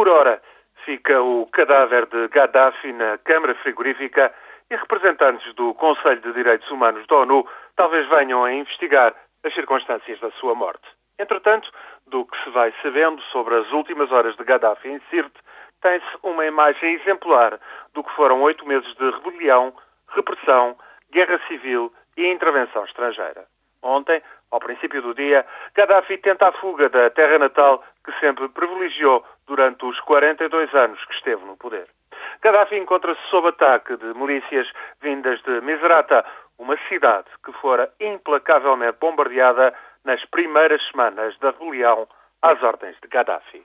Por hora, fica o cadáver de Gaddafi na Câmara Frigorífica e representantes do Conselho de Direitos Humanos da ONU talvez venham a investigar as circunstâncias da sua morte. Entretanto, do que se vai sabendo sobre as últimas horas de Gaddafi em Sirte, tem-se uma imagem exemplar do que foram oito meses de rebelião, repressão, guerra civil e intervenção estrangeira. Ontem, ao princípio do dia, Gaddafi tenta a fuga da terra natal que sempre privilegiou durante os 42 anos que esteve no poder. Gaddafi encontra-se sob ataque de milícias vindas de Misrata, uma cidade que fora implacavelmente bombardeada nas primeiras semanas da rebelião às ordens de Gaddafi.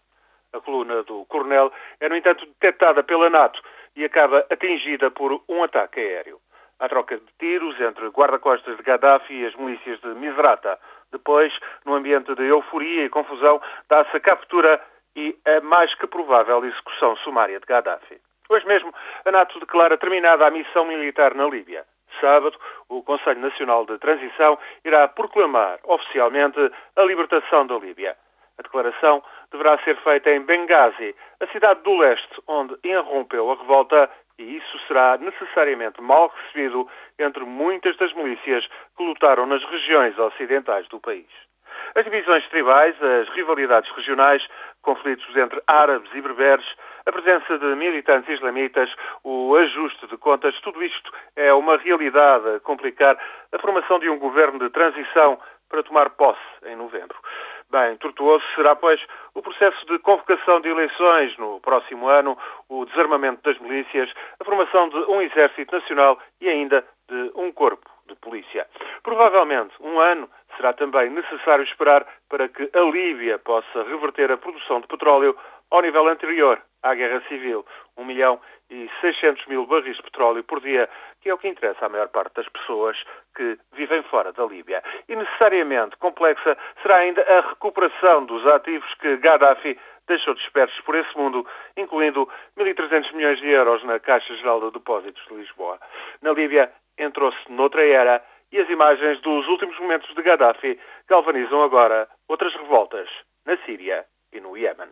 A coluna do coronel é, no entanto, detectada pela NATO e acaba atingida por um ataque aéreo. Há troca de tiros entre guarda-costas de Gaddafi e as milícias de Misrata. Depois, no ambiente de euforia e confusão, dá-se a captura e a mais que provável execução sumária de Gaddafi. Hoje mesmo, a NATO declara terminada a missão militar na Líbia. Sábado, o Conselho Nacional de Transição irá proclamar oficialmente a libertação da Líbia. A declaração deverá ser feita em Benghazi, a cidade do leste onde irrompeu a revolta, e isso será necessariamente mal recebido entre muitas das milícias que lutaram nas regiões ocidentais do país. As divisões tribais, as rivalidades regionais, conflitos entre árabes e berberes, a presença de militantes islamitas, o ajuste de contas, tudo isto é uma realidade a complicar a formação de um governo de transição para tomar posse em novembro. Bem, tortuoso será, pois, o processo de convocação de eleições no próximo ano, o desarmamento das milícias, a formação de um exército nacional e ainda de um corpo de polícia. Provavelmente um ano será também necessário esperar para que a Líbia possa reverter a produção de petróleo ao nível anterior à Guerra Civil, 1 milhão e 600 mil barris de petróleo por dia, que é o que interessa à maior parte das pessoas que vivem fora da Líbia. E necessariamente complexa será ainda a recuperação dos ativos que Gaddafi deixou dispersos por esse mundo, incluindo 1.300 milhões de euros na Caixa Geral de Depósitos de Lisboa. Na Líbia entrou-se noutra era e as imagens dos últimos momentos de Gaddafi galvanizam agora outras revoltas na Síria e no Iémen.